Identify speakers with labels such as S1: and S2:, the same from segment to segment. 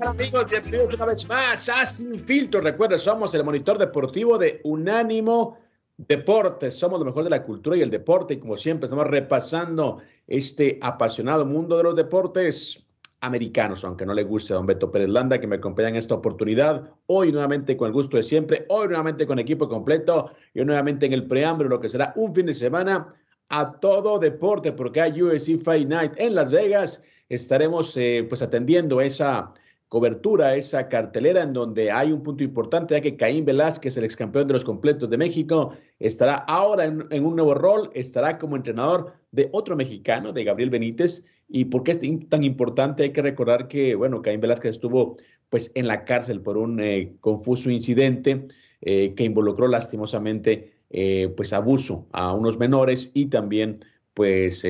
S1: Amigos? Bienvenidos una vez más a Sin Filtro. Recuerden, somos el monitor deportivo de Unánimo Deportes. Somos lo mejor de la cultura y el deporte. Y como siempre, estamos repasando este apasionado mundo de los deportes americanos, aunque no le guste a don Beto Pérez Landa, que me acompaña en esta oportunidad. Hoy nuevamente con el gusto de siempre, hoy nuevamente con equipo completo y nuevamente en el preámbulo, lo que será un fin de semana a todo deporte, porque hay UFC Fight Night en Las Vegas. Estaremos eh, pues atendiendo esa cobertura, esa cartelera en donde hay un punto importante, ya que Caín Velázquez, el ex campeón de los completos de México, estará ahora en, un nuevo rol, estará como entrenador de otro mexicano, de Gabriel Benítez. ¿Y por qué es tan importante? Hay que recordar que, bueno, Caín Velázquez estuvo pues en la cárcel por un eh, confuso incidente eh, que involucró lastimosamente eh, pues abuso a unos menores y también pues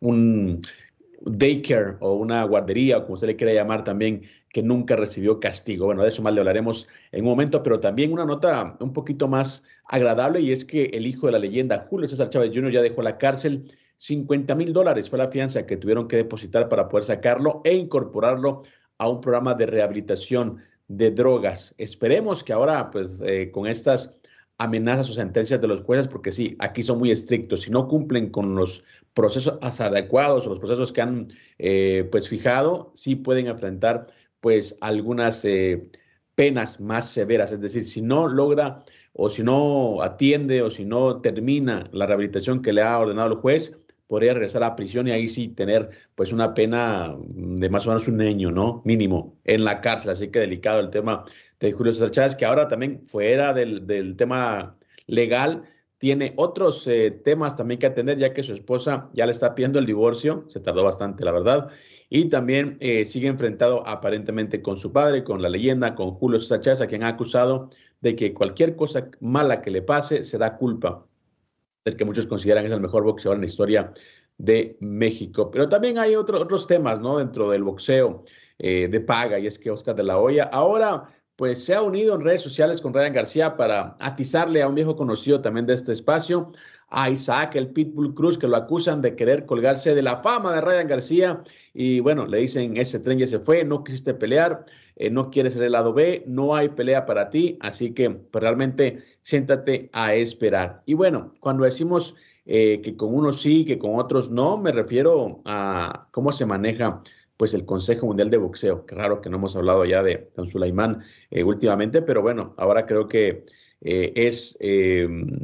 S1: un daycare o una guardería, o como usted le quiera llamar también, que nunca recibió castigo. Bueno, de eso más le hablaremos en un momento, pero también una nota un poquito más agradable y es que el hijo de la leyenda, Julio César Chávez Jr., ya dejó la cárcel. 50 mil dólares fue la fianza que tuvieron que depositar para poder sacarlo e incorporarlo a un programa de rehabilitación de drogas. Esperemos que ahora, pues, eh, con estas amenazas o sentencias de los jueces, porque sí, aquí son muy estrictos. Si no cumplen con los procesos adecuados o los procesos que han eh, pues fijado, sí pueden enfrentar pues algunas eh, penas más severas. Es decir, si no logra o si no atiende o si no termina la rehabilitación que le ha ordenado el juez, podría regresar a prisión y ahí sí tener pues una pena de más o menos un año, ¿no? Mínimo en la cárcel. Así que delicado el tema de Julio César Chávez, que ahora también fuera del, del tema legal, tiene otros eh, temas también que atender, ya que su esposa ya le está pidiendo el divorcio, se tardó bastante, la verdad, y también eh, sigue enfrentado aparentemente con su padre, con la leyenda, con Julio César a quien ha acusado de que cualquier cosa mala que le pase se da culpa del que muchos consideran es el mejor boxeador en la historia de México. Pero también hay otros temas, ¿no? Dentro del boxeo eh, de paga, y es que Oscar de la Hoya ahora pues se ha unido en redes sociales con Ryan García para atizarle a un viejo conocido también de este espacio, a Isaac, el Pitbull Cruz, que lo acusan de querer colgarse de la fama de Ryan García. Y bueno, le dicen, ese tren ya se fue, no quisiste pelear, eh, no quieres ser el lado B, no hay pelea para ti, así que pues, realmente siéntate a esperar. Y bueno, cuando decimos eh, que con unos sí, que con otros no, me refiero a cómo se maneja pues el Consejo Mundial de Boxeo. Qué raro que no hemos hablado ya de Don Sulaimán eh, últimamente, pero bueno, ahora creo que eh, es, em,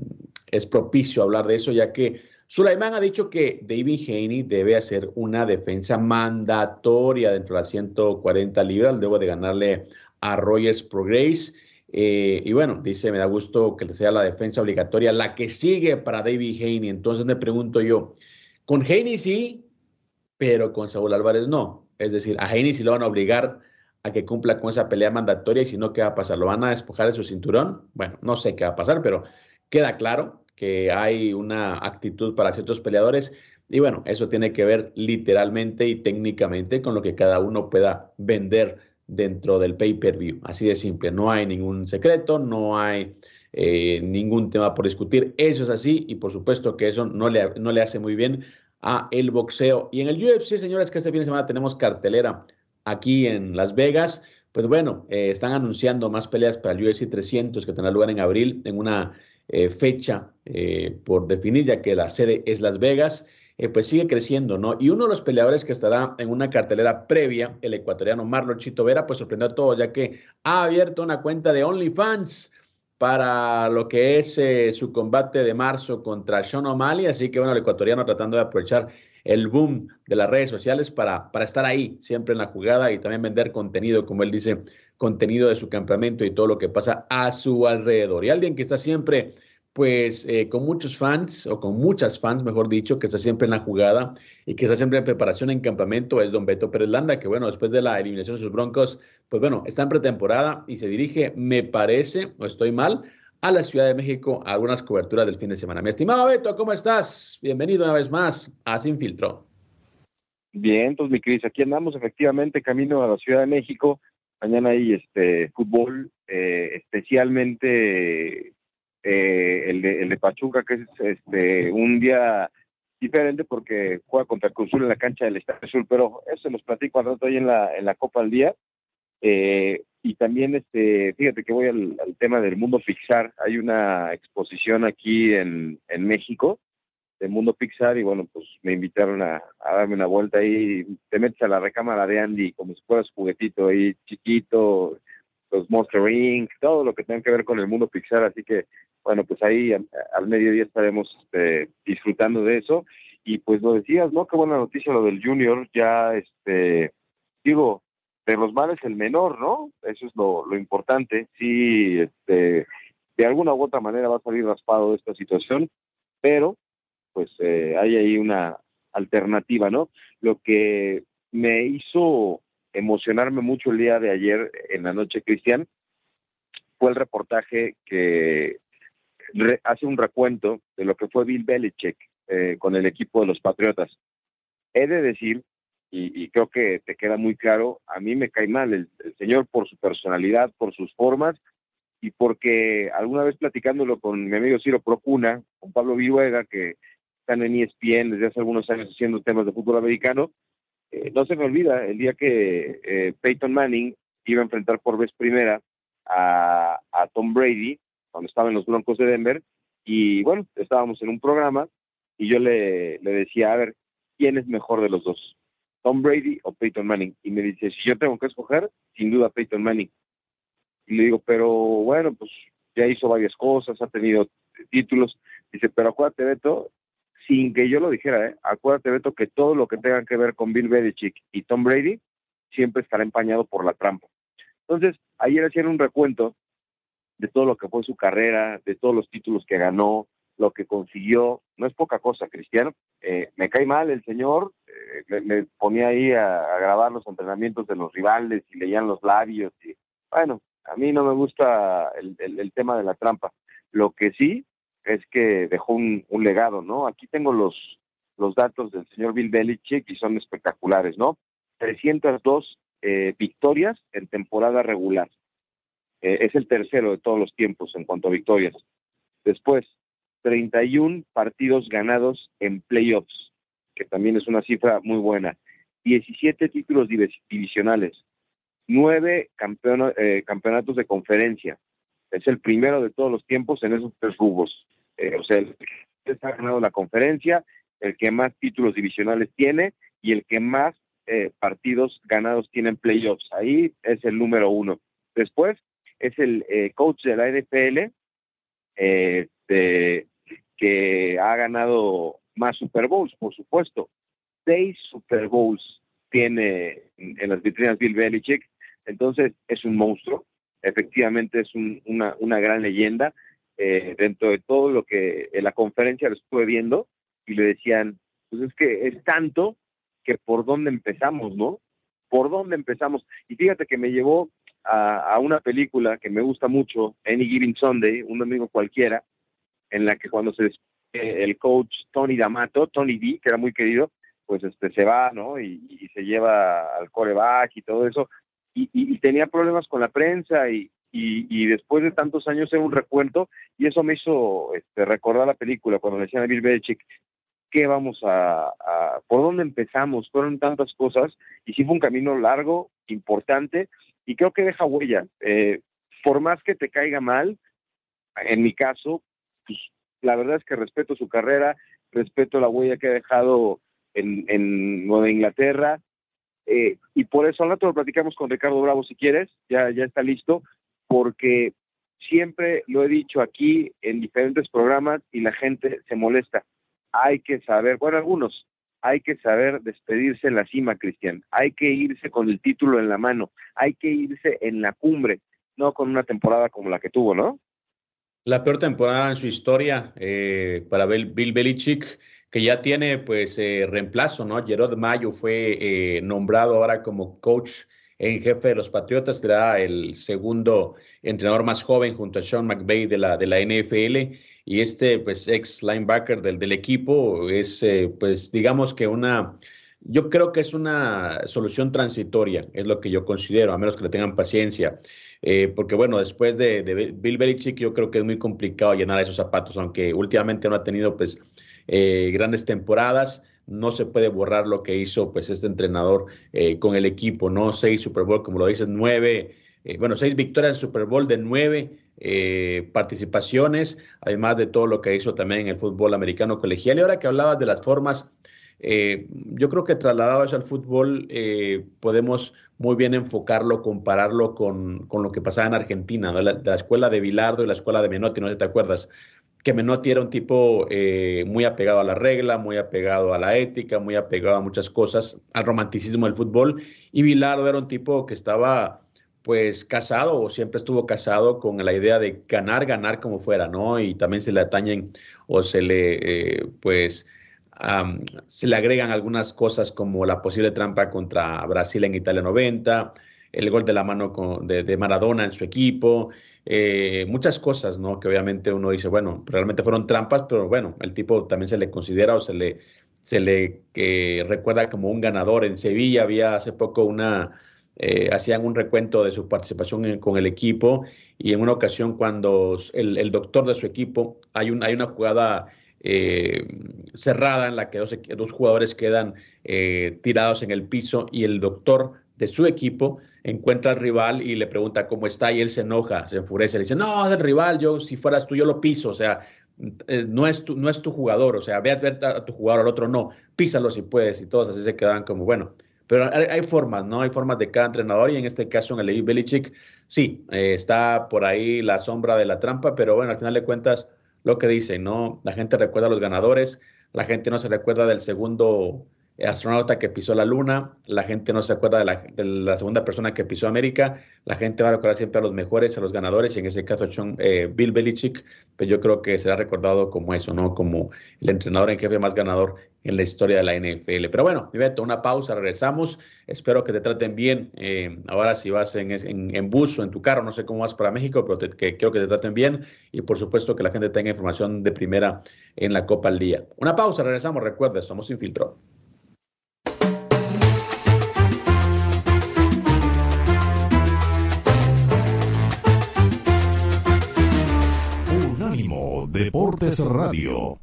S1: es propicio hablar de eso, ya que Sulaimán ha dicho que David Haney debe hacer una defensa mandatoria dentro de las 140 libras, debo de ganarle a Rogers Progress. Eh, y bueno, dice, me da gusto que sea la defensa obligatoria la que sigue para David Haney. Entonces me pregunto yo, con Haney sí, pero con Saúl Álvarez no. Es decir, a Heini si lo van a obligar a que cumpla con esa pelea mandatoria y si no, ¿qué va a pasar? ¿Lo van a despojar de su cinturón? Bueno, no sé qué va a pasar, pero queda claro que hay una actitud para ciertos peleadores y bueno, eso tiene que ver literalmente y técnicamente con lo que cada uno pueda vender dentro del pay-per-view. Así de simple, no hay ningún secreto, no hay eh, ningún tema por discutir. Eso es así y por supuesto que eso no le, no le hace muy bien a el boxeo. Y en el UFC, señores, que este fin de semana tenemos cartelera aquí en Las Vegas. Pues bueno, eh, están anunciando más peleas para el UFC 300 que tendrá lugar en abril en una eh, fecha eh, por definir, ya que la sede es Las Vegas. pues sigue creciendo, ¿no? Y uno de los peleadores que estará en una cartelera previa, el ecuatoriano Marlon Chito Vera, pues sorprendió a todos, ya que ha abierto una cuenta de OnlyFans para lo que es eh, su combate de marzo contra Sean O'Malley, así que bueno, el ecuatoriano tratando de aprovechar el boom de las redes sociales para, para estar ahí siempre en la jugada y también vender contenido, como él dice, contenido de su campamento y todo lo que pasa a su alrededor. Y alguien que está siempre pues eh, con muchos fans, o con muchas fans, mejor dicho, que está siempre en la jugada y que está siempre en preparación en campamento, es don Beto Pérez Landa, que bueno, después de la eliminación de sus broncos, pues bueno, está en pretemporada y se dirige, me parece, o estoy mal, a la Ciudad de México a algunas coberturas del fin de semana. Mi estimado Beto, ¿cómo estás? Bienvenido una vez más a Sin Filtro.
S2: Bien, pues mi Cris, aquí andamos efectivamente camino a la Ciudad de México. Mañana hay este fútbol, eh, especialmente eh, el, de, el de Pachuca, que es este un día diferente porque juega contra el Cruz en la cancha del Estadio Sur, pero eso los platico al rato ahí en la, en la Copa al Día. Eh, y también, este, fíjate que voy al, tema del mundo Pixar. Hay una exposición aquí en, en México del mundo Pixar y bueno, pues me invitaron a, a, darme una vuelta ahí. Te metes a la recámara de Andy como si fueras juguetito ahí chiquito, los Monster Inc., todo lo que tenga que ver con el mundo Pixar. Así que bueno, pues ahí al mediodía estaremos este, disfrutando de eso. Y pues lo decías, ¿no? Qué buena noticia lo del Junior, ya, este, digo, de los males el menor, ¿no? Eso es lo, lo importante. Sí, este, de alguna u otra manera va a salir raspado de esta situación, pero pues eh, hay ahí una alternativa, ¿no? Lo que me hizo emocionarme mucho el día de ayer en la noche, Cristian, fue el reportaje que hace un recuento de lo que fue Bill Belichick eh, con el equipo de los Patriotas. He de decir, y, creo que te queda muy claro, a mí me cae mal el, señor por su personalidad, por sus formas y porque alguna vez platicándolo con mi amigo Ciro Procuna, con Pablo Viruega, que están en ESPN desde hace algunos años haciendo temas de fútbol americano, eh, no se me olvida el día que eh, Peyton Manning iba a enfrentar por vez primera a, a Tom Brady cuando estaba en los Broncos de Denver, y bueno, estábamos en un programa y yo le, le decía, a ver, ¿quién es mejor de los dos? Tom Brady o Peyton Manning. Y me dice, si yo tengo que escoger, sin duda Peyton Manning. Y le digo, pero bueno, pues ya hizo varias cosas, ha tenido títulos. Dice, pero acuérdate, Beto, sin que yo lo dijera, ¿eh? acuérdate, Beto, que todo lo que tenga que ver con Bill Belichick y Tom Brady siempre estará empañado por la trampa. Entonces, ayer hacían un recuento de todo lo que fue su carrera, de todos los títulos que ganó, lo que consiguió. No es poca cosa, Cristiano. Eh, me cae mal el señor, eh, me, ponía ahí a, grabar los entrenamientos de los rivales y leían los labios. Y, bueno, a mí no me gusta el, el, tema de la trampa. Lo que sí es que dejó un, legado, ¿no? Aquí tengo los, los datos del señor Bill Belichick y son espectaculares, ¿no? 302 eh, victorias en temporada regular. Eh, es el tercero de todos los tiempos en cuanto a victorias. Después, 31 partidos ganados en playoffs, que también es una cifra muy buena. 17 títulos divisionales, 9 eh, campeonatos de conferencia. Es el primero de todos los tiempos en esos tres rubros. Eh, o sea, el que ha ganado la conferencia, el que más títulos divisionales tiene y el que más partidos ganados tiene en playoffs. Ahí es el número uno. Después, es el eh, coach de la NFL, eh, que ha ganado más Super Bowls, por supuesto. Seis Super Bowls tiene en, las vitrinas Bill Belichick, entonces es un monstruo, efectivamente es una, una gran leyenda. Eh, dentro de todo lo que en la conferencia lo estuve viendo y le decían, pues es que es tanto que por dónde empezamos, ¿no? ¿Por dónde empezamos? Y fíjate que me llevó a, una película que me gusta mucho, Any Given Sunday, un domingo cualquiera, en la que cuando se el coach Tony D'Amato, Tony D, que era muy querido, pues este se va, ¿no? Y, se lleva al coreback y todo eso. Y, tenía problemas con la prensa y, y, después de tantos años era un recuento y eso me hizo este, recordar la película cuando decían a Bill Belichick, ¿qué vamos a, a, por dónde empezamos? Fueron tantas cosas y sí fue un camino largo, importante y creo que deja huella. Eh, por más que te caiga mal, en mi caso, pues la verdad es que respeto su carrera, respeto la huella que ha dejado en, en Nueva Inglaterra, eh, y por eso al rato lo platicamos con Ricardo Bravo si quieres, ya, ya está listo, porque siempre lo he dicho aquí en diferentes programas y la gente se molesta. Hay que saber, bueno, algunos, hay que saber despedirse en la cima, Cristian. Hay que irse con el título en la mano. Hay que irse en la cumbre, no con una temporada como la que tuvo, ¿no?
S1: La peor temporada en su historia eh, para Bill, Belichick, que ya tiene pues eh, reemplazo, ¿no? Gerard Mayo fue eh, nombrado ahora como coach en jefe de los Patriotas, será el segundo entrenador más joven junto a Sean McVay de la, de la NFL y este pues ex linebacker del, del equipo es eh, pues digamos que una yo creo que es una solución transitoria es lo que yo considero a menos que le tengan paciencia porque bueno después de, de, Bill Belichick yo creo que es muy complicado llenar esos zapatos aunque últimamente no ha tenido pues eh, grandes temporadas. No se puede borrar lo que hizo pues este entrenador con el equipo no seis Super Bowl como lo dices nueve bueno seis victorias en Super Bowl de nueve eh, participaciones, además de todo lo que hizo también en el fútbol americano colegial. Y ahora que hablabas de las formas, eh, yo creo que trasladado eso al fútbol eh, podemos muy bien enfocarlo, compararlo con, con, lo que pasaba en Argentina, de, la, escuela de Bilardo y la escuela de Menotti, no sé si te acuerdas, que Menotti era un tipo muy apegado a la regla, muy apegado a la ética, muy apegado a muchas cosas, al romanticismo del fútbol, y Bilardo era un tipo que estaba pues casado o siempre estuvo casado con la idea de ganar, ganar como fuera, ¿no? Y también se le atañen o se le, eh, pues, se le agregan algunas cosas como la posible trampa contra Brasil en Italia 90, el gol de la mano de, Maradona en su equipo, eh, muchas cosas, ¿no? Que obviamente uno dice, bueno, realmente fueron trampas, pero bueno, el tipo también se le considera o se le, se le recuerda como un ganador. En Sevilla había hace poco una eh, hacían un recuento de su participación con el equipo y en una ocasión cuando el, doctor de su equipo, hay, un, hay una jugada eh, cerrada en la que dos, dos jugadores quedan eh, tirados en el piso y el doctor de su equipo encuentra al rival y le pregunta cómo está y él se enoja, se enfurece, le dice, no, es el rival, yo si fueras tú yo lo piso, o sea, no es tu, no es tu jugador, o sea, ve a ver a tu jugador, al otro no, písalo si puedes y todos así se quedan como, bueno, pero hay, formas, ¿no? Hay formas de cada entrenador y en este caso en el Levi Belichick, sí, eh, está por ahí la sombra de la trampa, pero bueno, al final de cuentas, lo que dicen, ¿no? La gente recuerda a los ganadores, la gente no se recuerda del segundo astronauta que pisó la luna, la gente no se acuerda de la, segunda persona que pisó América, la gente va a recordar siempre a los mejores, a los ganadores, y en ese caso eh, Bill Belichick, pues yo creo que será recordado como eso, ¿no? Como el entrenador en jefe más ganador en la historia de la NFL. Pero bueno, Beto, una pausa, regresamos. Espero que te traten bien. Eh, ahora si vas en, en, bus o en tu carro, no sé cómo vas para México, pero que, quiero que te traten bien y por supuesto que la gente tenga información de primera en la Copa al Día. Una pausa, regresamos. Recuerda, somos Infiltro.
S3: Deportes Radio.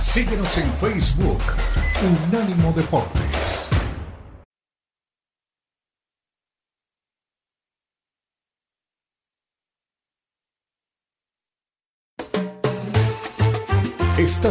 S3: Síguenos en Facebook, Unánimo Deportes.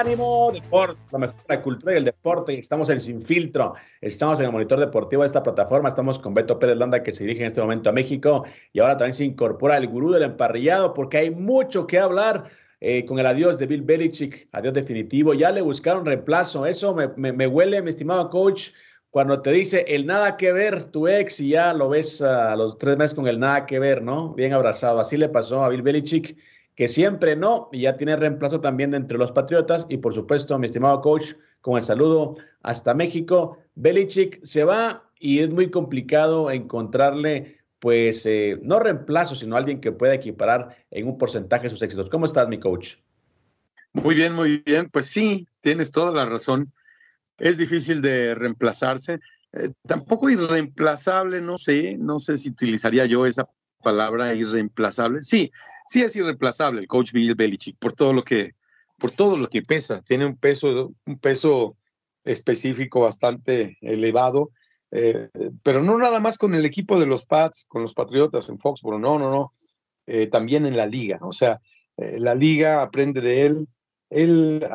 S1: Ánimo Deporte, la mejor la cultura y el deporte. Estamos en Sin Filtro, estamos en el monitor deportivo de esta plataforma. Estamos con Beto Pérez Landa, que se dirige en este momento a México. Y ahora también se incorpora el gurú del emparrillado, porque hay mucho que hablar eh, con el adiós de Bill Belichick. Adiós definitivo. Ya le buscaron reemplazo. Eso me, me, huele, mi estimado coach, cuando te dice el nada que ver tu ex y ya lo ves a los tres meses con el nada que ver, ¿no? Bien abrazado. Así le pasó a Bill Belichick que siempre no, y ya tiene reemplazo también entre los Patriotas. Y por supuesto, mi estimado coach, con el saludo hasta México, Belichick se va y es muy complicado encontrarle, pues, eh, no reemplazo, sino alguien que pueda equiparar en un porcentaje sus éxitos. ¿Cómo estás, mi coach?
S4: Muy bien, muy bien. Pues sí, tienes toda la razón. Es difícil de reemplazarse. eh, tampoco irreemplazable, no sé, no sé si utilizaría yo esa palabra irreemplazable. Sí, sí es irreemplazable el coach Bill Belichick por todo lo que, por todo lo que pesa. Tiene un peso, un peso específico bastante elevado, eh, pero no nada más con el equipo de los Pats, con los Patriotas en Foxborough, no, no, no, eh, también en la liga. O sea, la liga aprende de él. Él,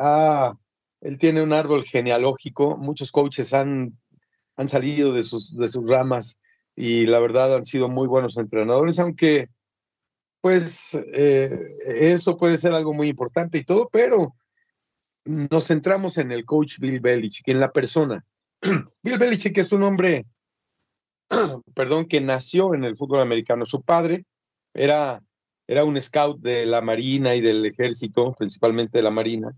S4: él tiene un árbol genealógico. Muchos coaches han, han salido de sus, de sus ramas y la verdad han sido muy buenos entrenadores, aunque pues eh, eso puede ser algo muy importante y todo, pero nos centramos en el coach Bill Belichick, en la persona. Bill Belichick es un hombre, perdón, que nació en el fútbol americano. Su padre era, era un scout de la Marina y del ejército, principalmente de la Marina,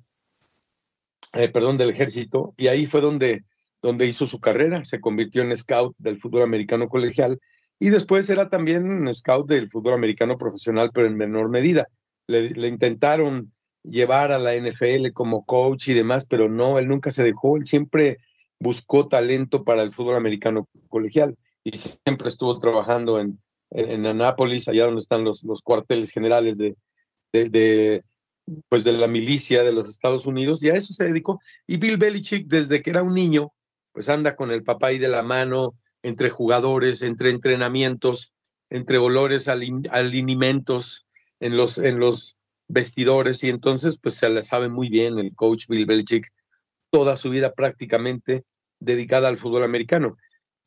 S4: eh, perdón, del ejército, y ahí fue donde donde hizo su carrera, se convirtió en scout del fútbol americano colegial y después era también un scout del fútbol americano profesional, pero en menor medida. Le, intentaron llevar a la NFL como coach y demás, pero no, él nunca se dejó, él siempre buscó talento para el fútbol americano colegial y siempre estuvo trabajando en, en, Anápolis, allá donde están los, los cuarteles generales de, de, pues de la milicia de los Estados Unidos, y a eso se dedicó. Y Bill Belichick, desde que era un niño, pues anda con el papá ahí de la mano, entre jugadores, entre entrenamientos, entre olores, alimentos en los, en los vestidores, y entonces pues se le sabe muy bien el coach Bill Belichick, toda su vida prácticamente dedicada al fútbol americano.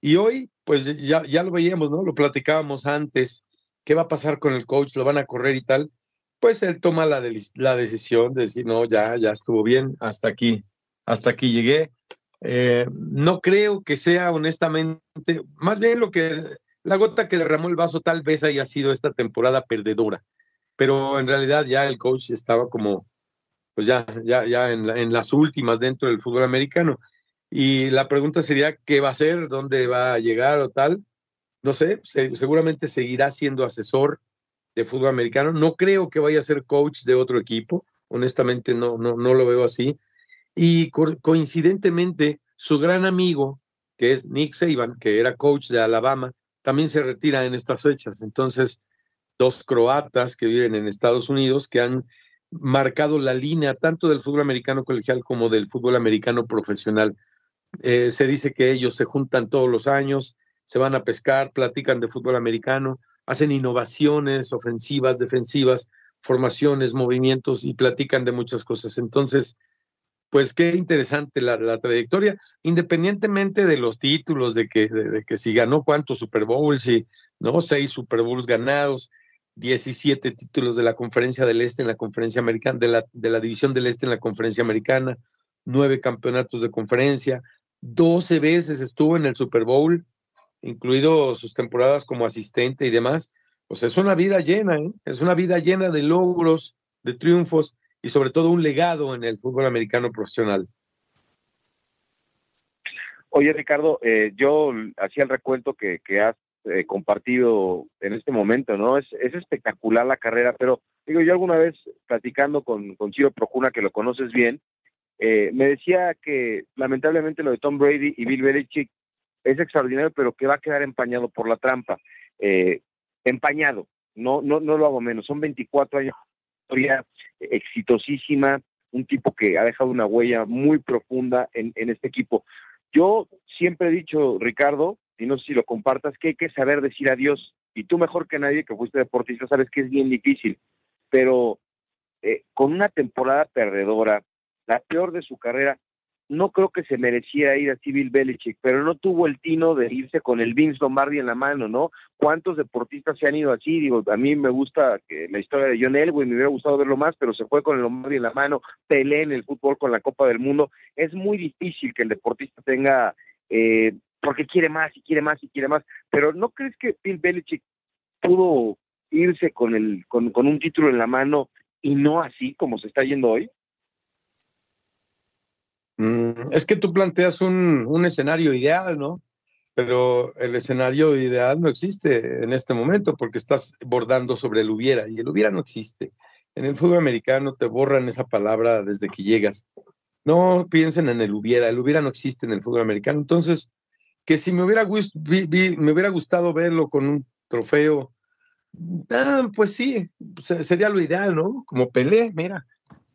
S4: Y hoy, pues ya, ya lo veíamos, ¿no? Lo platicábamos antes, ¿qué va a pasar con el coach? ¿Lo van a correr y tal? Pues él toma la, la decisión de decir, no, ya, ya estuvo bien, hasta aquí, hasta aquí llegué, eh, no creo que sea honestamente, más bien lo que la gota que derramó el vaso tal vez haya sido esta temporada perdedora, pero en realidad ya el coach estaba como, pues ya, ya, ya en, las últimas dentro del fútbol americano. Y la pregunta sería, ¿qué va a hacer? ¿Dónde va a llegar o tal? No sé, seguramente seguirá siendo asesor de fútbol americano. No creo que vaya a ser coach de otro equipo. Honestamente, no, no, no lo veo así. Y coincidentemente, su gran amigo, que es Nick Saban, que era coach de Alabama, también se retira en estas fechas. Entonces, dos croatas que viven en Estados Unidos que han marcado la línea tanto del fútbol americano colegial como del fútbol americano profesional. Eh, se dice que ellos se juntan todos los años, se van a pescar, platican de fútbol americano, hacen innovaciones ofensivas, defensivas, formaciones, movimientos y platican de muchas cosas. Entonces, pues qué interesante la, trayectoria, independientemente de los títulos, de que, de, que si ganó cuántos Super Bowls, y no, seis Super Bowls ganados, 17 títulos de la Conferencia del Este en la Conferencia Americana, de la, de la División del Este en la Conferencia Americana, nueve campeonatos de conferencia, 12 veces estuvo en el Super Bowl, incluido sus temporadas como asistente y demás. Pues es una vida llena, ¿eh? es una vida llena de logros, de triunfos y sobre todo un legado en el fútbol americano profesional.
S2: Oye, Ricardo, eh, yo hacía el recuento que, has eh, compartido en este momento, ¿no? Es, es espectacular la carrera, pero digo, yo alguna vez platicando con, con Chiro Procuna, que lo conoces bien, eh, me decía que lamentablemente lo de Tom Brady y Bill Belichick es extraordinario, pero que va a quedar empañado por la trampa. empañado, no, no, no lo hago menos, son 24 años exitosísima, un tipo que ha dejado una huella muy profunda en, este equipo. Yo siempre he dicho, Ricardo, y no sé si lo compartas, que hay que saber decir adiós. Y tú mejor que nadie que fuiste deportista sabes que es bien difícil, pero eh, con una temporada perdedora, la peor de su carrera, no creo que se mereciera ir a Civil Belichick, pero no tuvo el tino de irse con el Vince Lombardi en la mano, ¿no? ¿Cuántos deportistas se han ido así? Digo, a mí me gusta que la historia de John Elway, me hubiera gustado verlo más, pero se fue con el Lombardi en la mano, Pelé en el fútbol con la Copa del Mundo. Es muy difícil que el deportista tenga, eh, porque quiere más y quiere más y quiere más, pero ¿no crees que Bill Belichick pudo irse con, el, con, con un título en la mano y no así como se está yendo hoy?
S4: Mm, es que tú planteas un, escenario ideal, ¿no? Pero el escenario ideal no existe en este momento porque estás bordando sobre el hubiera y el hubiera no existe. En el fútbol americano te borran esa palabra desde que llegas. No piensen en el hubiera, el hubiera no existe en el fútbol americano. Entonces, que si me hubiera, me hubiera gustado verlo con un trofeo, ah, pues sí, sería lo ideal, ¿no? Como Pelé, mira,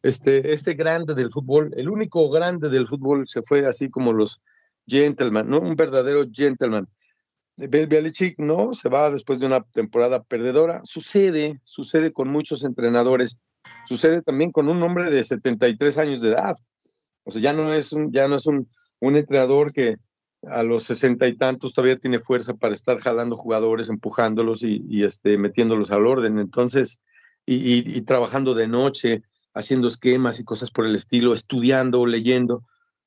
S4: este, este grande del fútbol, el único grande del fútbol se fue así como los gentlemen, ¿no? Un verdadero gentleman. Belichick no, se va después de una temporada perdedora. Sucede, sucede con muchos entrenadores. Sucede también con un hombre de 73 años de edad. O sea, ya no es un, ya no es un, entrenador que a los sesenta y tantos todavía tiene fuerza para estar jalando jugadores, empujándolos y, este, metiéndolos al orden. Entonces, y, y, trabajando de noche, haciendo esquemas y cosas por el estilo, estudiando, leyendo.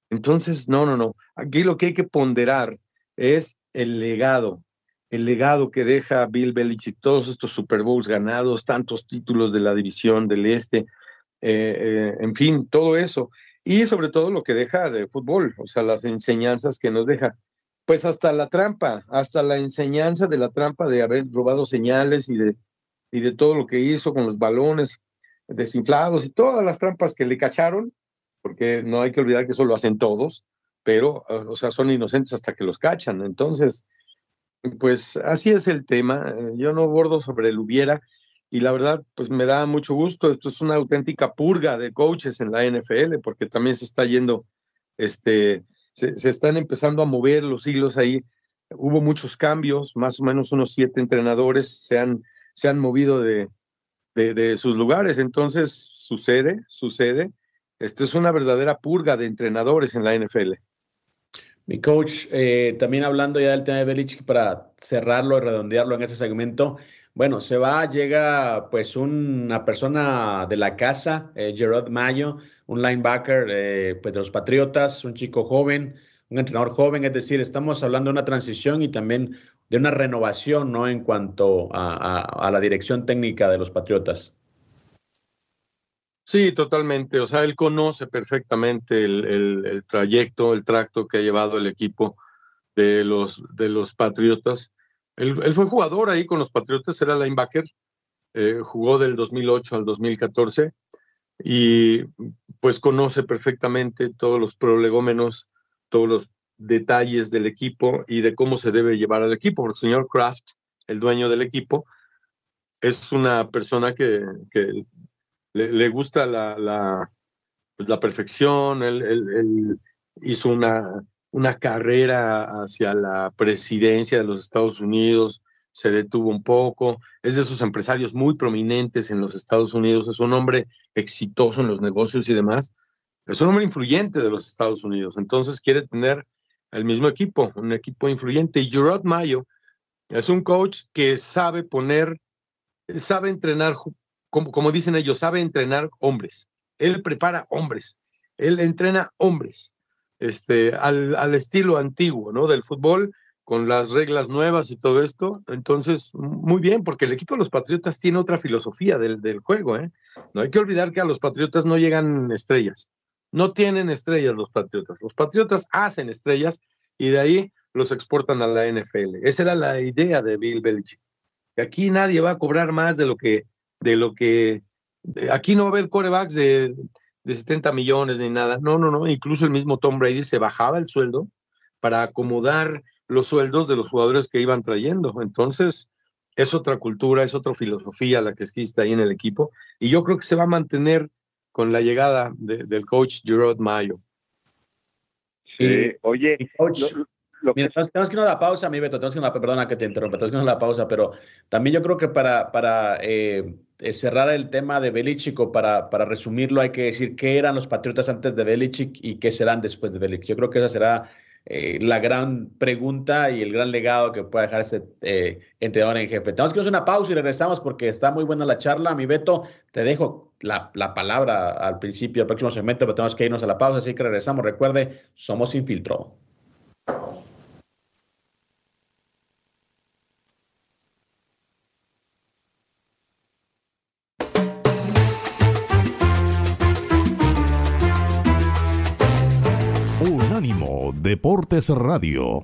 S4: Entonces, no, no, no. Aquí lo que hay que ponderar es el legado, el legado que deja Bill Belichick, todos estos Super Bowls ganados, tantos títulos de la división del Este, eh, eh, en fin, todo eso. Y sobre todo lo que deja de fútbol, o sea, las enseñanzas que nos deja. Pues hasta la trampa, hasta la enseñanza de la trampa de haber robado señales y de, y de todo lo que hizo con los balones desinflados y todas las trampas que le cacharon, porque no hay que olvidar que eso lo hacen todos, pero, o sea, son inocentes hasta que los cachan. Entonces, pues así es el tema. Yo no bordo sobre el hubiera y la verdad, pues me da mucho gusto. Esto es una auténtica purga de coaches en la NFL porque también se está yendo, este, se, están empezando a mover los hilos ahí. Hubo muchos cambios, más o menos unos siete entrenadores se han, se han movido de, de, de sus lugares. Entonces, sucede, sucede. Esto es una verdadera purga de entrenadores en la NFL.
S1: Mi coach, eh, también hablando ya del tema de Belichick para cerrarlo y redondearlo en ese segmento, bueno, se va, llega pues una persona de la casa, eh, Gerard Mayo, un linebacker eh, pues, de los Patriotas, un chico joven, un entrenador joven, es decir, estamos hablando de una transición y también de una renovación, ¿no? En cuanto a la dirección técnica de los Patriotas.
S4: Sí, totalmente. O sea, él conoce perfectamente el, trayecto, el tracto que ha llevado el equipo de los, de los Patriotas. Él, fue jugador ahí con los Patriotas, era linebacker, eh, jugó del 2008 al 2014 y pues conoce perfectamente todos los prolegómenos, todos los detalles del equipo y de cómo se debe llevar al equipo. Porque el señor Kraft, el dueño del equipo, es una persona que, le, gusta la, pues perfección, él, hizo una, una carrera hacia la presidencia de los Estados Unidos, se detuvo un poco, es de esos empresarios muy prominentes en los Estados Unidos, es un hombre exitoso en los negocios y demás, es un hombre influyente de los Estados Unidos, entonces quiere tener el mismo equipo, un equipo influyente. Y Gerard Mayo es un coach que sabe poner, sabe entrenar como, dicen ellos, sabe entrenar hombres. Él prepara hombres. Él entrena hombres. Este, al, al, estilo antiguo, ¿no? Del fútbol, con las reglas nuevas y todo esto. Entonces, muy bien, porque el equipo de los Patriotas tiene otra filosofía del, del juego, ¿eh? No hay que olvidar que a los Patriotas no llegan estrellas. No tienen estrellas los Patriotas. Los Patriotas hacen estrellas y de ahí los exportan a la NFL. Esa era la idea de Bill Belichick. Aquí nadie va a cobrar más de lo que de lo que aquí no va a haber corebacks de, de 70 millones ni nada. No, no, no. Incluso el mismo Tom Brady se bajaba el sueldo para acomodar los sueldos de los jugadores que iban trayendo. Entonces, es otra cultura, es otra filosofía la que existe ahí en el equipo. Y yo creo que se va a mantener con la llegada del coach Gerard Mayo.
S1: oye, coach, Mira, tenemos, que irnos a la pausa, mi Beto, tenemos que irnos perdona que te interrumpa, tenemos que irnos a la pausa, pero también yo creo que para, para eh, eh, cerrar el tema de Belichick o para, para resumirlo hay que decir qué eran los Patriotas antes de Belichick y qué serán después de Belichick. Yo creo que esa será eh, la gran pregunta y el gran legado que puede dejar ese entrenador en jefe. Tenemos que irnos a una pausa y regresamos porque está muy buena la charla. Mi Beto, te dejo la, la palabra al principio del próximo segmento, pero tenemos que irnos a la pausa, así que regresamos. Recuerde, somos sin filtro.
S3: Deportes Radio.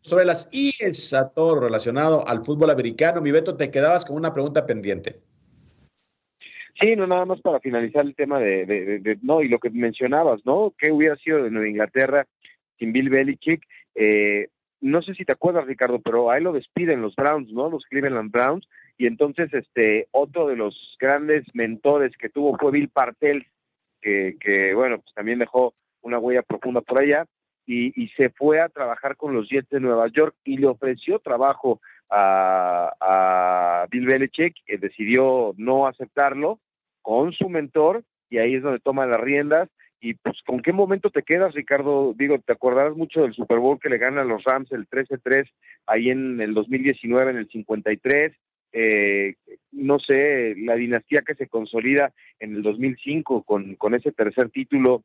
S1: sobre las IES a todo relacionado al fútbol americano. Mi Beto, te quedabas con una pregunta pendiente.
S2: Sí, no, nada más para finalizar el tema de, de, no, y lo que mencionabas, ¿no? ¿Qué hubiera sido de Nueva Inglaterra sin Bill Belichick? Eh, no sé si te acuerdas, Ricardo, pero ahí lo despiden los Browns, ¿no? Los Cleveland Browns, y entonces este otro de los grandes mentores que tuvo fue Bill Partel, que, que bueno, pues también dejó una huella profunda por allá, y, se fue a trabajar con los Jets de Nueva York y le ofreció trabajo a, Bill Belichick, que decidió no aceptarlo con su mentor y ahí es donde toma las riendas. Y pues, ¿con qué momento te quedas, Ricardo? Digo, te acordarás mucho del Super Bowl que le ganan los Rams el 13-3 ahí en el 2019, en el 53. Eh, no sé, la dinastía que se consolida en el 2005 con, con ese tercer título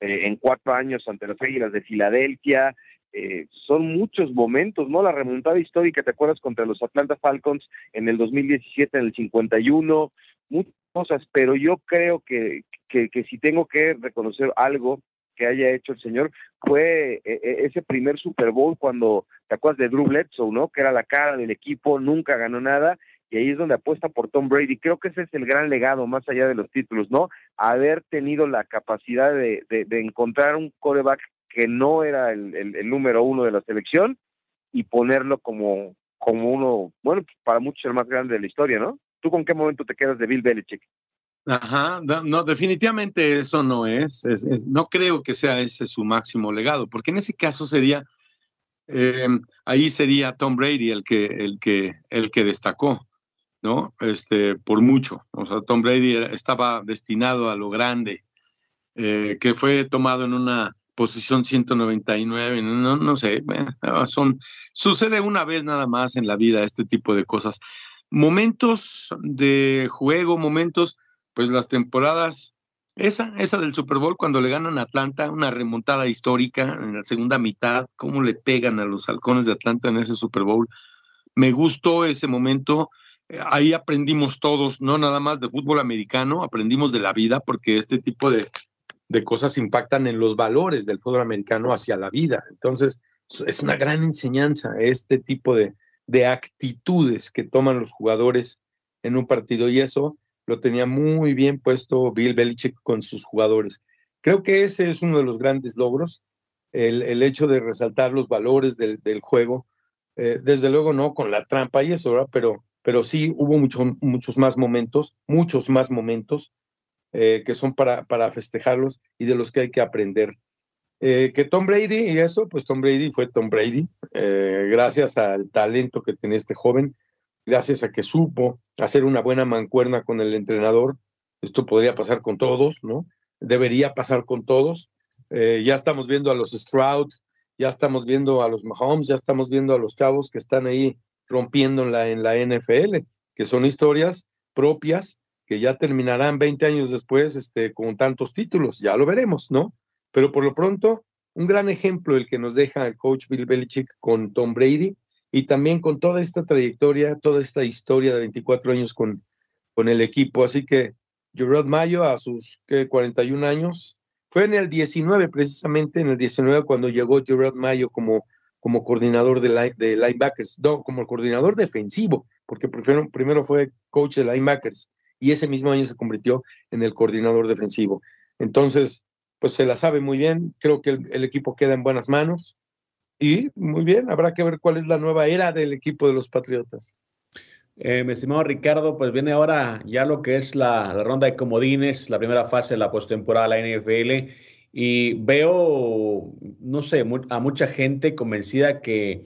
S2: eh, en cuatro años ante las Águilas de Filadelfia. Eh, son muchos momentos, ¿no? La remontada histórica, ¿te acuerdas? Contra los Atlanta Falcons en el 2017, en el 51, muchas cosas, pero yo creo que, que, si tengo que reconocer algo que haya hecho el señor fue eh, ese primer Super Bowl cuando te acuerdas de Drew Bledsoe, ¿no? Que era la cara del equipo, nunca ganó nada y ahí es donde apuesta por Tom Brady. Creo que ese es el gran legado, más allá de los títulos, ¿no? Haber tenido la capacidad de, de, encontrar un coreback que no era el, el, número uno de la selección y ponerlo como, como uno, bueno, para muchos el más grande de la historia, ¿no? ¿Tú con qué momento te quedas de Bill Belichick?
S4: Ajá, no, definitivamente eso no es, no creo que sea ese su máximo legado, porque en ese caso sería, eh, ahí sería Tom Brady el que, el que, el que destacó. ¿No? Este, por mucho. O sea, Tom Brady estaba destinado a lo grande, eh, que fue tomado en una posición 199, no, no sé, son, sucede una vez nada más en la vida este tipo de cosas. Momentos de juego, momentos, pues las temporadas, esa, esa del Super Bowl cuando le ganan a Atlanta, una remontada histórica en la segunda mitad, cómo le pegan a los halcones de Atlanta en ese Super Bowl. Me gustó ese momento, ahí aprendimos todos, no nada más de fútbol americano, aprendimos de la vida, porque este tipo de, cosas impactan en los valores del fútbol americano hacia la vida. Entonces, es una gran enseñanza este tipo de, de actitudes que toman los jugadores en un partido y eso lo tenía muy bien puesto Bill Belichick con sus jugadores. Creo que ese es uno de los grandes logros, el, el hecho de resaltar los valores del, del juego. Eh, desde luego no con la trampa y eso, ¿verdad? Pero pero sí hubo muchos más momentos, muchos más momentos eh, que son para, para festejarlos y de los que hay que aprender. Eh, que Tom Brady y eso, pues Tom Brady fue Tom Brady, eh, gracias al talento que tiene este joven, gracias a que supo hacer una buena mancuerna con el entrenador. Esto podría pasar con todos, ¿no? Debería pasar con todos. ya estamos viendo a los Stroud, ya estamos viendo a los Mahomes, ya estamos viendo a los chavos que están ahí rompiendo en la, NFL, que son historias propias que ya terminarán 20 años después este, con tantos títulos, ya lo veremos, ¿no? Pero por lo pronto, un gran ejemplo el que nos deja el coach Bill Belichick con Tom Brady y también con toda esta trayectoria, toda esta historia de 24 años con, con el equipo. Así que Gerard Mayo a sus 41 años, fue en el 19 precisamente, en el 19 cuando llegó Gerard Mayo como como coordinador de, de linebackers, no, como coordinador defensivo, porque primero, primero fue coach de linebackers y ese mismo año se convirtió en el coordinador defensivo. Entonces, pues se la sabe muy bien, creo que el, equipo queda en buenas manos y muy bien, habrá que ver cuál es la nueva era del equipo de los Patriotas.
S1: Eh, mi estimado Ricardo, pues viene ahora ya lo que es la, la ronda de comodines, la primera fase de la postemporada la NFL y veo, no sé, a mucha gente convencida que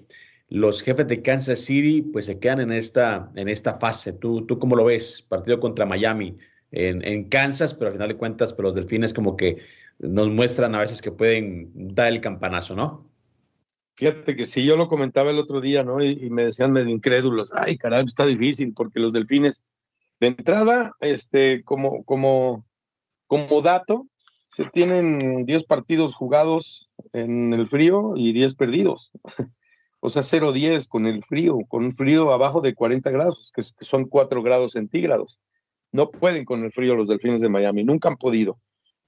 S1: los jefes de Kansas City pues se quedan en esta, en esta fase. ¿Tú, ¿Tú cómo lo ves? Partido contra Miami en, en Kansas, pero al final de cuentas, pero pues, los delfines como que nos muestran a veces que pueden dar el campanazo, ¿no?
S4: Fíjate que si yo lo comentaba el otro día, ¿no? Y, me decían medio incrédulos, ay, carajo, está difícil porque los delfines, de entrada, este, como, como, como dato, se tienen 10 partidos jugados en el frío y 10 perdidos. o sea, 0-10 con el frío, con un frío abajo de 40 grados, que son 4 grados centígrados. No pueden con el frío los delfines de Miami, nunca han podido.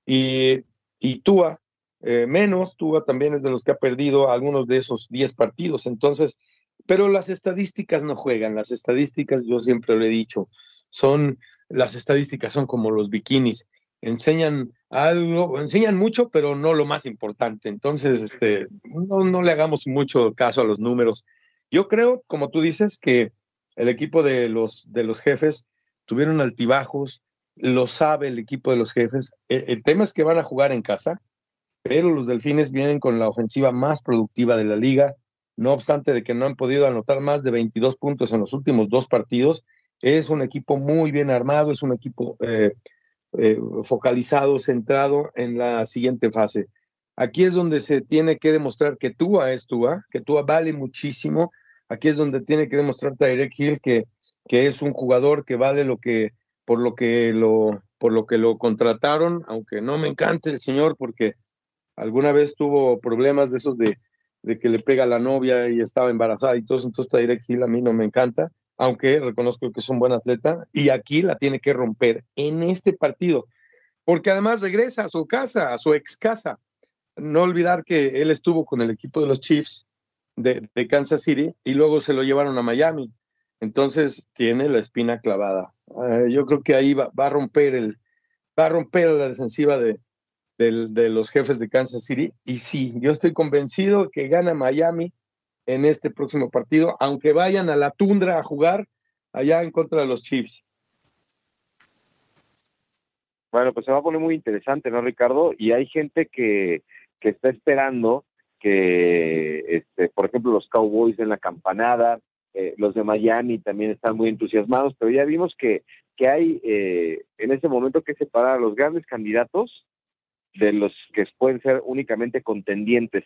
S4: Y, y Tua, eh, menos, Tua también es de los que ha perdido algunos de esos 10 partidos. Entonces, pero las estadísticas no juegan, las estadísticas, yo siempre lo he dicho, son, las estadísticas son como los bikinis, enseñan algo, enseñan mucho, pero no lo más importante. Entonces, este, no, no le hagamos mucho caso a los números. Yo creo, como tú dices, que el equipo de los, de los jefes tuvieron altibajos, lo sabe el equipo de los jefes. E, el tema es que van a jugar en casa, pero los Delfines vienen con la ofensiva más productiva de la liga, no obstante de que no han podido anotar más de 22 puntos en los últimos dos partidos. Es un equipo muy bien armado, es un equipo eh, eh, focalizado, centrado en la siguiente fase. Aquí es donde se tiene que demostrar que Tua es Tua, que Tua vale muchísimo. Aquí es donde tiene que demostrar Tyrek Hill que, que es un jugador que vale lo que, por lo que lo, por lo que lo contrataron, aunque no me encante el señor porque alguna vez tuvo problemas de esos de, de que le pega la novia y estaba embarazada y todo entonces Tyrek Hill a mí no me encanta, aunque reconozco que es un buen atleta, y aquí la tiene que romper en este partido, porque además regresa a su casa, a su ex casa. No olvidar que él estuvo con el equipo de los Chiefs de, Kansas City y luego se lo llevaron a Miami. Entonces tiene la espina clavada. Eh, yo creo que ahí va, va, a romper el, va a romper la defensiva de, de los jefes de Kansas City. Y sí, yo estoy convencido que gana Miami en este próximo partido, aunque vayan a la tundra a jugar allá en contra de los Chiefs.
S2: Bueno, pues se va a poner muy interesante, ¿no, Ricardo? Y hay gente que, que está esperando que, este, por ejemplo, los Cowboys en la campanada, eh, los de Miami también están muy entusiasmados, pero ya vimos que, que hay eh, en ese momento que separar a los grandes candidatos de los que pueden ser únicamente contendientes.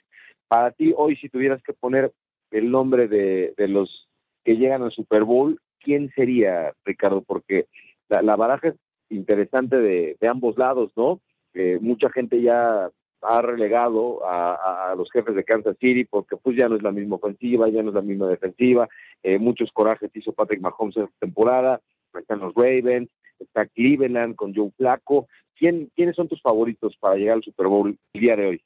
S2: Para ti, hoy, si tuvieras que poner el nombre de, de los que llegan al Super Bowl, ¿quién sería, Ricardo? Porque la, baraja es interesante de, ambos lados, ¿no? Eh, mucha gente ya ha relegado a, los jefes de Kansas City porque pues ya no es la misma ofensiva, ya no es la misma defensiva, eh, muchos corajes hizo Patrick Mahomes esta temporada, están los Ravens, está Cleveland con Joe Flaco, ¿Quién, ¿Quiénes son tus favoritos para llegar al Super Bowl el día de hoy?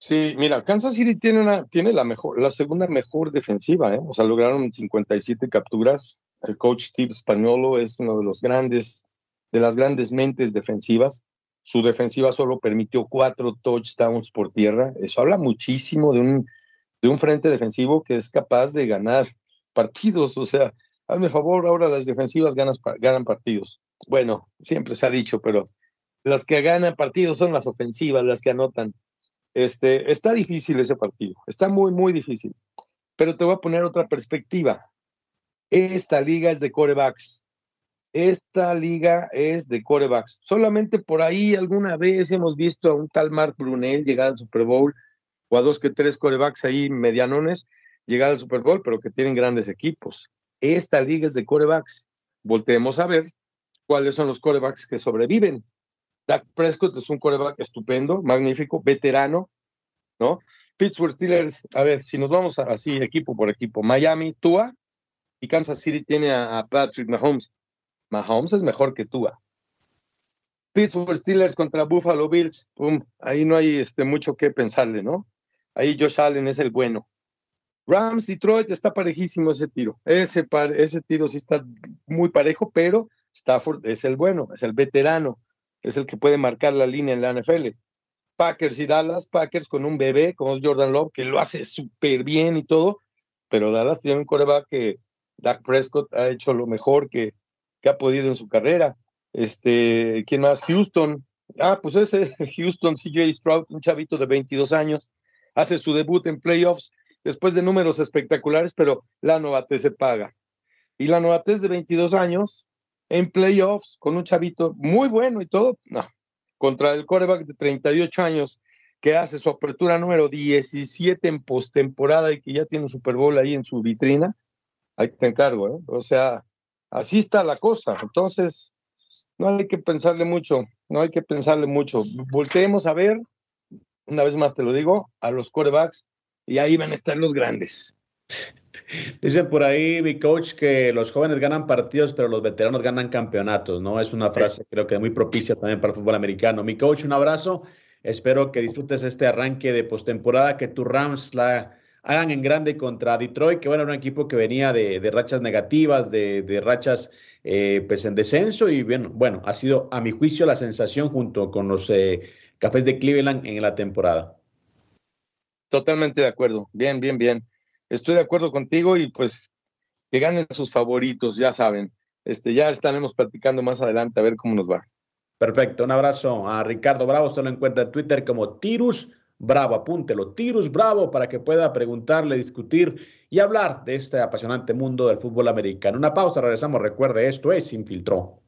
S4: Sí, mira, Kansas City tiene, una, tiene la, mejor, la segunda mejor defensiva, ¿eh? o sea, lograron 57 capturas. El coach Steve Spagnolo es uno de los grandes, de las grandes mentes defensivas. Su defensiva solo permitió cuatro touchdowns por tierra. Eso habla muchísimo de un, de un frente defensivo que es capaz de ganar partidos. O sea, hazme favor, ahora las defensivas ganan, ganan partidos. Bueno, siempre se ha dicho, pero las que ganan partidos son las ofensivas, las que anotan. Este, está difícil ese partido, está muy, muy difícil. Pero te voy a poner otra perspectiva. Esta liga es de corebacks. Esta liga es de corebacks. Solamente por ahí alguna vez hemos visto a un tal Mark Brunel llegar al Super Bowl o a dos que tres corebacks ahí medianones llegar al Super Bowl, pero que tienen grandes equipos. Esta liga es de corebacks. Volteemos a ver cuáles son los corebacks que sobreviven. Dak Prescott es un coreback estupendo, magnífico, veterano, ¿no? Pittsburgh Steelers, a ver, si nos vamos así equipo por equipo, Miami, Tua y Kansas City tiene a, Patrick Mahomes. Mahomes es mejor que Tua. Pittsburgh Steelers contra Buffalo Bills, ahí no hay este, mucho que pensarle, ¿no? Ahí Josh Allen es el bueno. Rams, Detroit, está parejísimo ese tiro. Ese tiro sí está muy parejo, pero Stafford es el bueno, es el veterano, es el que puede marcar la línea en la NFL. Packers y Dallas, Packers con un bebé como Jordan Love, que lo hace súper bien y todo, pero Dallas tiene un coreback que Dak Prescott ha hecho lo mejor que, que ha podido en su carrera. Este, ¿quién más? Houston. Ah, pues ese Houston CJ Stroud, un chavito de 22 años, hace su debut en playoffs después de números espectaculares, pero la novatez se paga. Y la novatez de 22 años en playoffs con un chavito muy bueno y todo, no, contra el coreback de 38 años que hace su apertura número 17 en postemporada y que ya tiene un Super Bowl ahí en su vitrina, ahí te encargo, ¿eh? O sea, así está la cosa. Entonces, no hay que pensarle mucho, no hay que pensarle mucho. Volteemos a ver, una vez más te lo digo, a los quarterbacks y ahí van a estar los grandes.
S1: Dice por ahí mi coach que los jóvenes ganan partidos, pero los veteranos ganan campeonatos, ¿no? Es una frase creo que muy propicia también para el fútbol americano. Mi coach, un abrazo. Espero que disfrutes este arranque de postemporada, que tus Rams la hagan en grande contra Detroit, que bueno, era un equipo que venía de, rachas negativas, de, rachas eh, pues en descenso y bueno, bueno, ha sido a mi juicio la sensación junto con los eh, Cafés de Cleveland en la temporada.
S4: Totalmente de acuerdo, bien, bien, bien. Estoy de acuerdo contigo y pues que ganen sus favoritos, ya saben. Este, ya estaremos platicando más adelante a ver cómo nos va.
S1: Perfecto, un abrazo a Ricardo Bravo, usted lo encuentra en Twitter como Tirus Bravo, apúntelo, Tirus Bravo, para que pueda preguntarle, discutir y hablar de este apasionante mundo del fútbol americano. Una pausa, regresamos, recuerde, esto es.
S3: Unánimo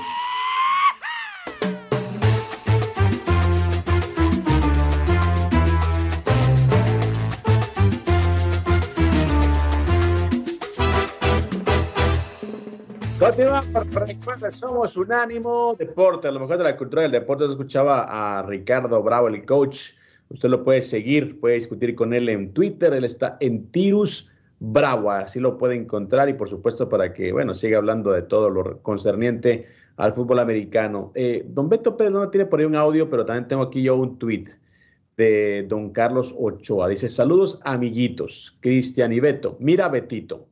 S1: Continuamos, somos Unánimo Deporte, a lo mejor de la cultura del deporte. escuchaba a Ricardo Bravo, el coach. Usted lo puede seguir, puede discutir con él en Twitter. Él está en Tirus Bravo, así lo puede encontrar. Y por supuesto, para que, bueno, siga hablando de todo lo concerniente al fútbol americano. Eh, don Beto Pérez no tiene por ahí un audio, pero también tengo aquí yo un tweet de don Carlos Ochoa. Dice: Saludos, amiguitos, Cristian y Beto. Mira, Betito.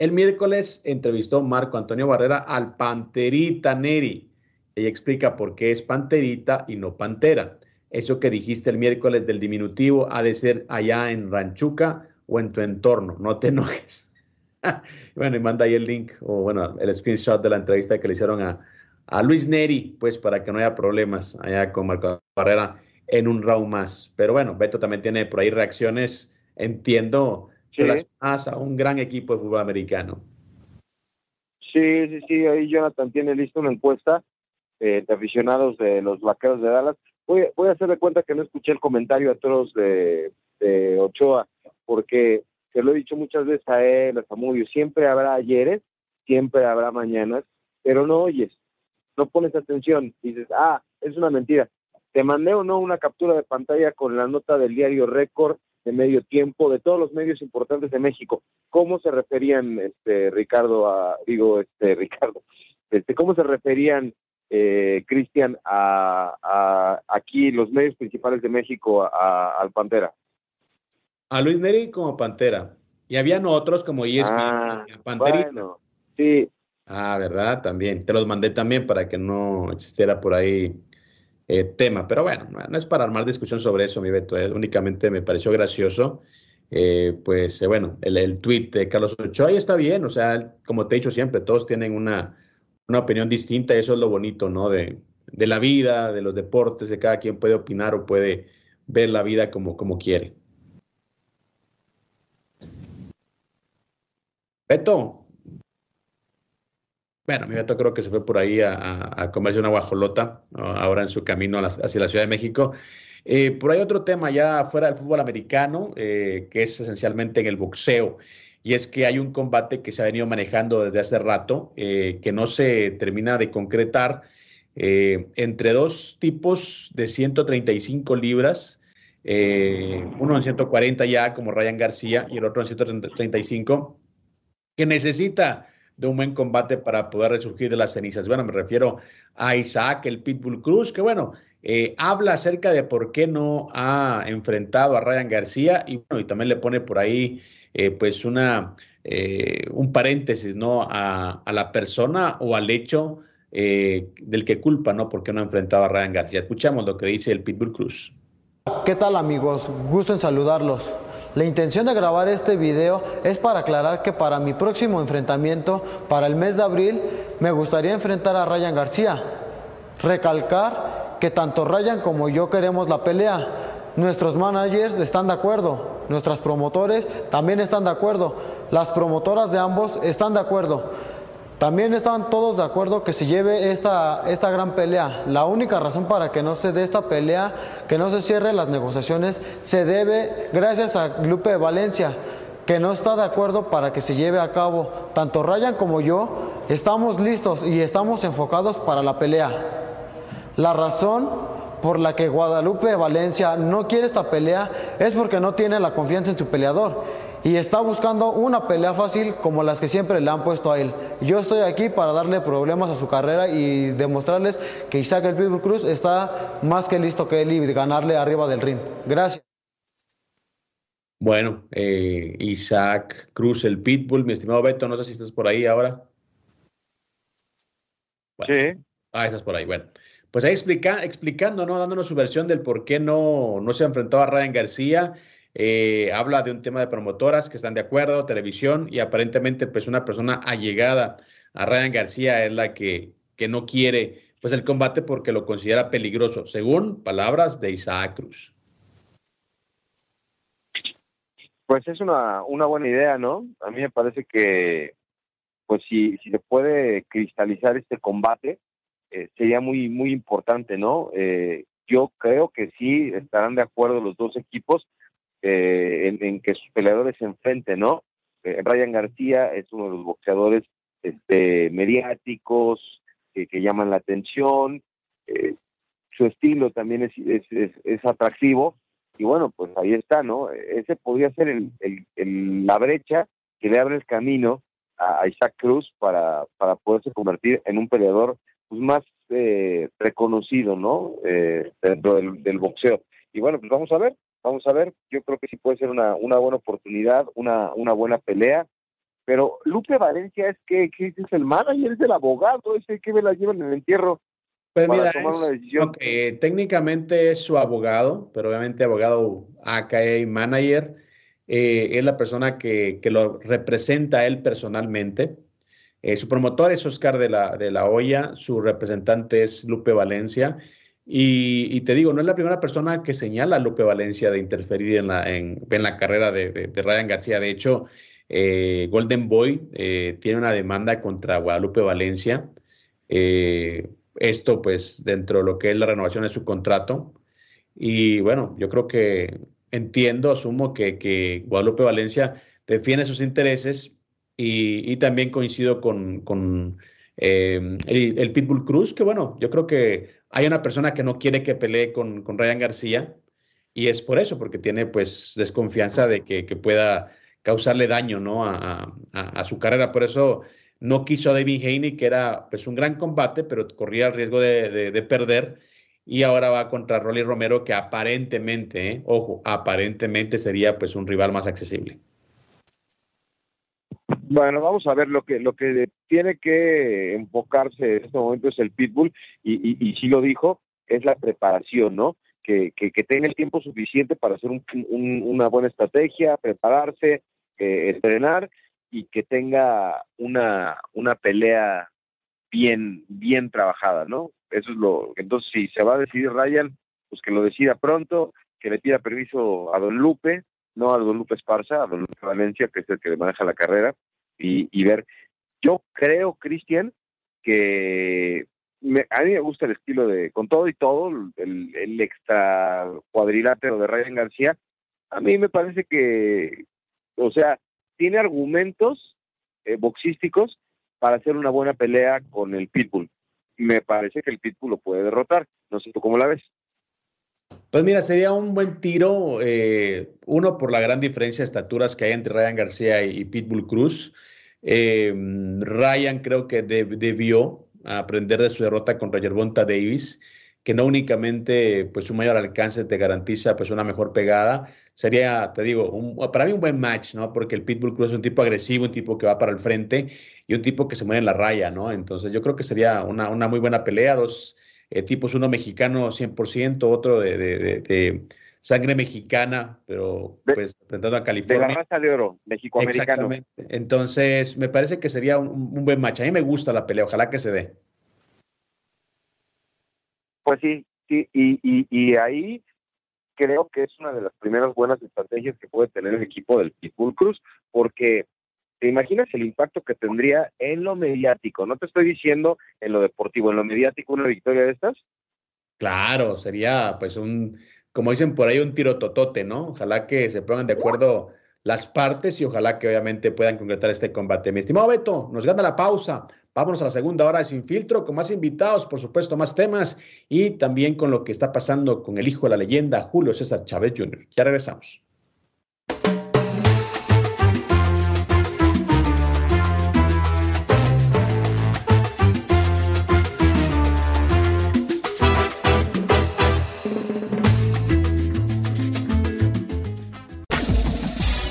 S1: El miércoles entrevistó Marco Antonio Barrera al Panterita Neri. Ella explica por qué es Panterita y no Pantera. Eso que dijiste el miércoles del diminutivo ha de ser allá en Ranchuca o en tu entorno. No te enojes. bueno, y manda ahí el link o bueno, el screenshot de la entrevista que le hicieron a, a Luis Neri, pues para que no haya problemas allá con Marco Barrera en un round más. Pero bueno, Beto también tiene por ahí reacciones, entiendo, a un gran equipo de fútbol americano.
S2: Sí, sí, sí, ahí Jonathan tiene listo una encuesta eh, de aficionados de los vaqueros de Dallas. Voy, voy a hacerle cuenta que no escuché el comentario a todos de, Ochoa, porque se lo he dicho muchas veces a él, a Samudio, siempre habrá ayeres, siempre habrá mañanas, pero no oyes, no pones atención, dices, ah, es una mentira. Te mandé o no una captura de pantalla con la nota del diario Récord de medio tiempo de todos los medios importantes de México. ¿Cómo se referían, este Ricardo, a, digo, este Ricardo, este, cómo se referían, eh, Cristian, a, aquí los medios principales de México al Pantera?
S1: A Luis Neri como Pantera. Y habían otros como ESPN, ah,
S2: Bueno, sí.
S1: Ah, ¿verdad? También. Te los mandé también para que no existiera por ahí eh, tema. Pero bueno, no es para armar discusión sobre eso, mi Beto. Eh, únicamente me pareció gracioso. Eh, pues bueno, el, el tweet de Carlos Ochoa ahí está bien. O sea, como te he dicho siempre, todos tienen una, una opinión distinta. Eso es lo bonito, ¿no? De, de, la vida, de los deportes, de cada quien puede opinar o puede ver la vida como, como quiere. Beto, bueno, mi gato creo que se fue por ahí a, comerse una guajolota, ahora en su camino hacia la Ciudad de México. Eh, por ahí otro tema ya fuera del fútbol americano, eh, que es esencialmente en el boxeo, y es que hay un combate que se ha venido manejando desde hace rato, eh, que no se termina de concretar, entre dos tipos de 135 libras, uno en 140 ya como Ryan García y el otro en 135, que necesita de un buen combate para poder resurgir de las cenizas. Bueno, me refiero a Isaac, el Pitbull Cruz, que bueno, eh, habla acerca de por qué no ha enfrentado a Ryan García y, bueno, y también le pone por ahí eh, pues una, eh, un paréntesis, ¿no? A, a, la persona o al hecho del que culpa, ¿no? Porque no ha enfrentado a Ryan García. Escuchamos lo que dice el Pitbull Cruz.
S5: ¿Qué tal amigos? Gusto en saludarlos. La intención de grabar este video es para aclarar que para mi próximo enfrentamiento, para el mes de abril, me gustaría enfrentar a Ryan García. Recalcar que tanto Ryan como yo queremos la pelea. Nuestros managers están de acuerdo, nuestros promotores también están de acuerdo, las promotoras de ambos están de acuerdo. También están todos de acuerdo que se lleve esta, esta gran pelea. La única razón para que no se dé esta pelea, que no se cierren las negociaciones, se debe gracias a Lupe Valencia, que no está de acuerdo para que se lleve a cabo. Tanto Ryan como yo estamos listos y estamos enfocados para la pelea. La razón por la que Guadalupe Valencia no quiere esta pelea es porque no tiene la confianza en su peleador y está buscando una pelea fácil como las que siempre le han puesto a él. Yo estoy aquí para darle problemas a su carrera y demostrarles que Isaac el Pitbull Cruz está más que listo que él y ganarle arriba del ring. Gracias.
S1: Bueno, eh, Isaac Cruz, el Pitbull, mi estimado Beto, no sé si estás por ahí ahora.
S2: sí.
S1: Ah, estás por ahí, bueno. Pues ahí explica, explicando, ¿no? Dándonos su versión del por qué no, no se ha enfrentado a Ryan García eh, habla de un tema de promotoras que están de acuerdo, televisión, y aparentemente pues una persona allegada a Ryan García es la que, que no quiere pues el combate porque lo considera peligroso, según palabras de Isaac Cruz.
S2: Pues es una, una buena idea, ¿no? A mí me parece que pues si, si se puede cristalizar este combate, eh, sería muy, muy importante, ¿no? Eh, yo creo que sí estarán de acuerdo los dos equipos eh, en, que sus peleadores se enfrenten, ¿no? Eh, Ryan García es uno de los boxeadores este, mediáticos que, llaman la atención, eh, su estilo también es, es, atractivo y bueno, pues ahí está, ¿no? Ese podría ser el, la brecha que le abre el camino a, Isaac Cruz para, para poderse convertir en un peleador pues, más reconocido, ¿no? dentro del, del boxeo. Y bueno, pues vamos a ver, Vamos a ver, yo creo que sí puede ser una, una buena oportunidad, una, una buena pelea. Pero Lupe Valencia es que, es el manager, es el abogado, ese que me la lleva en el entierro.
S1: Pues mira, técnicamente es su abogado, pero obviamente abogado AKA manager, eh, es la persona que, que, lo representa a él personalmente. Eh, su promotor es Oscar de la, de la Hoya, su representante es Lupe Valencia y, te digo, no es la primera persona que señala a Lupe Valencia de interferir en la, en, la carrera de, Ryan García. De hecho, eh, Golden Boy eh, tiene una demanda contra Guadalupe Valencia. Eh, esto, pues, dentro de lo que es la renovación de su contrato. Y bueno, yo creo que entiendo, asumo que, Guadalupe Valencia defiende sus intereses y, también coincido con, el, el Pitbull Cruz, que bueno, yo creo que hay una persona que no quiere que pelee con, con Ryan García y es por eso, porque tiene pues desconfianza de que, pueda causarle daño ¿no? a, su carrera. Por eso no quiso a David Haney, que era pues un gran combate, pero corría el riesgo de, perder. Y ahora va contra Rolly Romero, que aparentemente, ¿eh? ojo, aparentemente sería pues un rival más accesible.
S2: Bueno, vamos a ver lo que lo que tiene que enfocarse en este momento es el pitbull y, y, y sí lo dijo, es la preparación, ¿no? Que, que, tenga el tiempo suficiente para hacer un, una buena estrategia, prepararse, eh, entrenar y que tenga una, una pelea bien, bien trabajada, ¿no? Eso es lo, entonces si se va a decidir Ryan, pues que lo decida pronto, que le pida permiso a Don Lupe, no a Don Lupe Esparza, a Don Lupe Valencia, que es el que maneja la carrera, y, ver. Yo creo, Cristian, que a mí me gusta el estilo de, con todo y todo, el, extra cuadrilátero de Ryan García. A mí me parece que, o sea, tiene argumentos eh, boxísticos para hacer una buena pelea con el Pitbull. Me parece que el Pitbull lo puede derrotar. No sé tú cómo la ves.
S1: Pues mira, sería un buen tiro, eh, uno por la gran diferencia de estaturas que hay entre Ryan García y Pitbull Cruz. Eh, Ryan creo que debió aprender de su derrota contra Yerbonta Davis, que no únicamente pues su mayor alcance te garantiza pues una mejor pegada, sería, te digo, para mí un buen match, ¿no? Porque el Pitbull Cruz es un tipo agresivo, un tipo que va para el frente y un tipo que se mueve en la raya, ¿no? Entonces yo creo que sería una, una muy buena pelea, dos eh, tipos, uno mexicano 100%, otro de, sangre mexicana, pero pues representando a California.
S2: De la raza de oro, mexicoamericano.
S1: Exactamente. Entonces, me parece que sería un, un, buen match. A mí me gusta la pelea, ojalá que se dé.
S2: Pues sí, sí, y, y, y ahí creo que es una de las primeras buenas estrategias que puede tener el equipo del Pitbull Cruz, porque ¿Te imaginas el impacto que tendría en lo mediático? No te estoy diciendo en lo deportivo, en lo mediático una victoria de estas.
S1: Claro, sería pues un, como dicen por ahí, un tiro totote, ¿no? Ojalá que se pongan de acuerdo las partes y ojalá que obviamente puedan concretar este combate. Mi estimado Beto, nos gana la pausa. Vámonos a la segunda hora de Sin Filtro con más invitados, por supuesto, más temas y también con lo que está pasando con el hijo de la leyenda, Julio César Chávez Jr. Ya regresamos.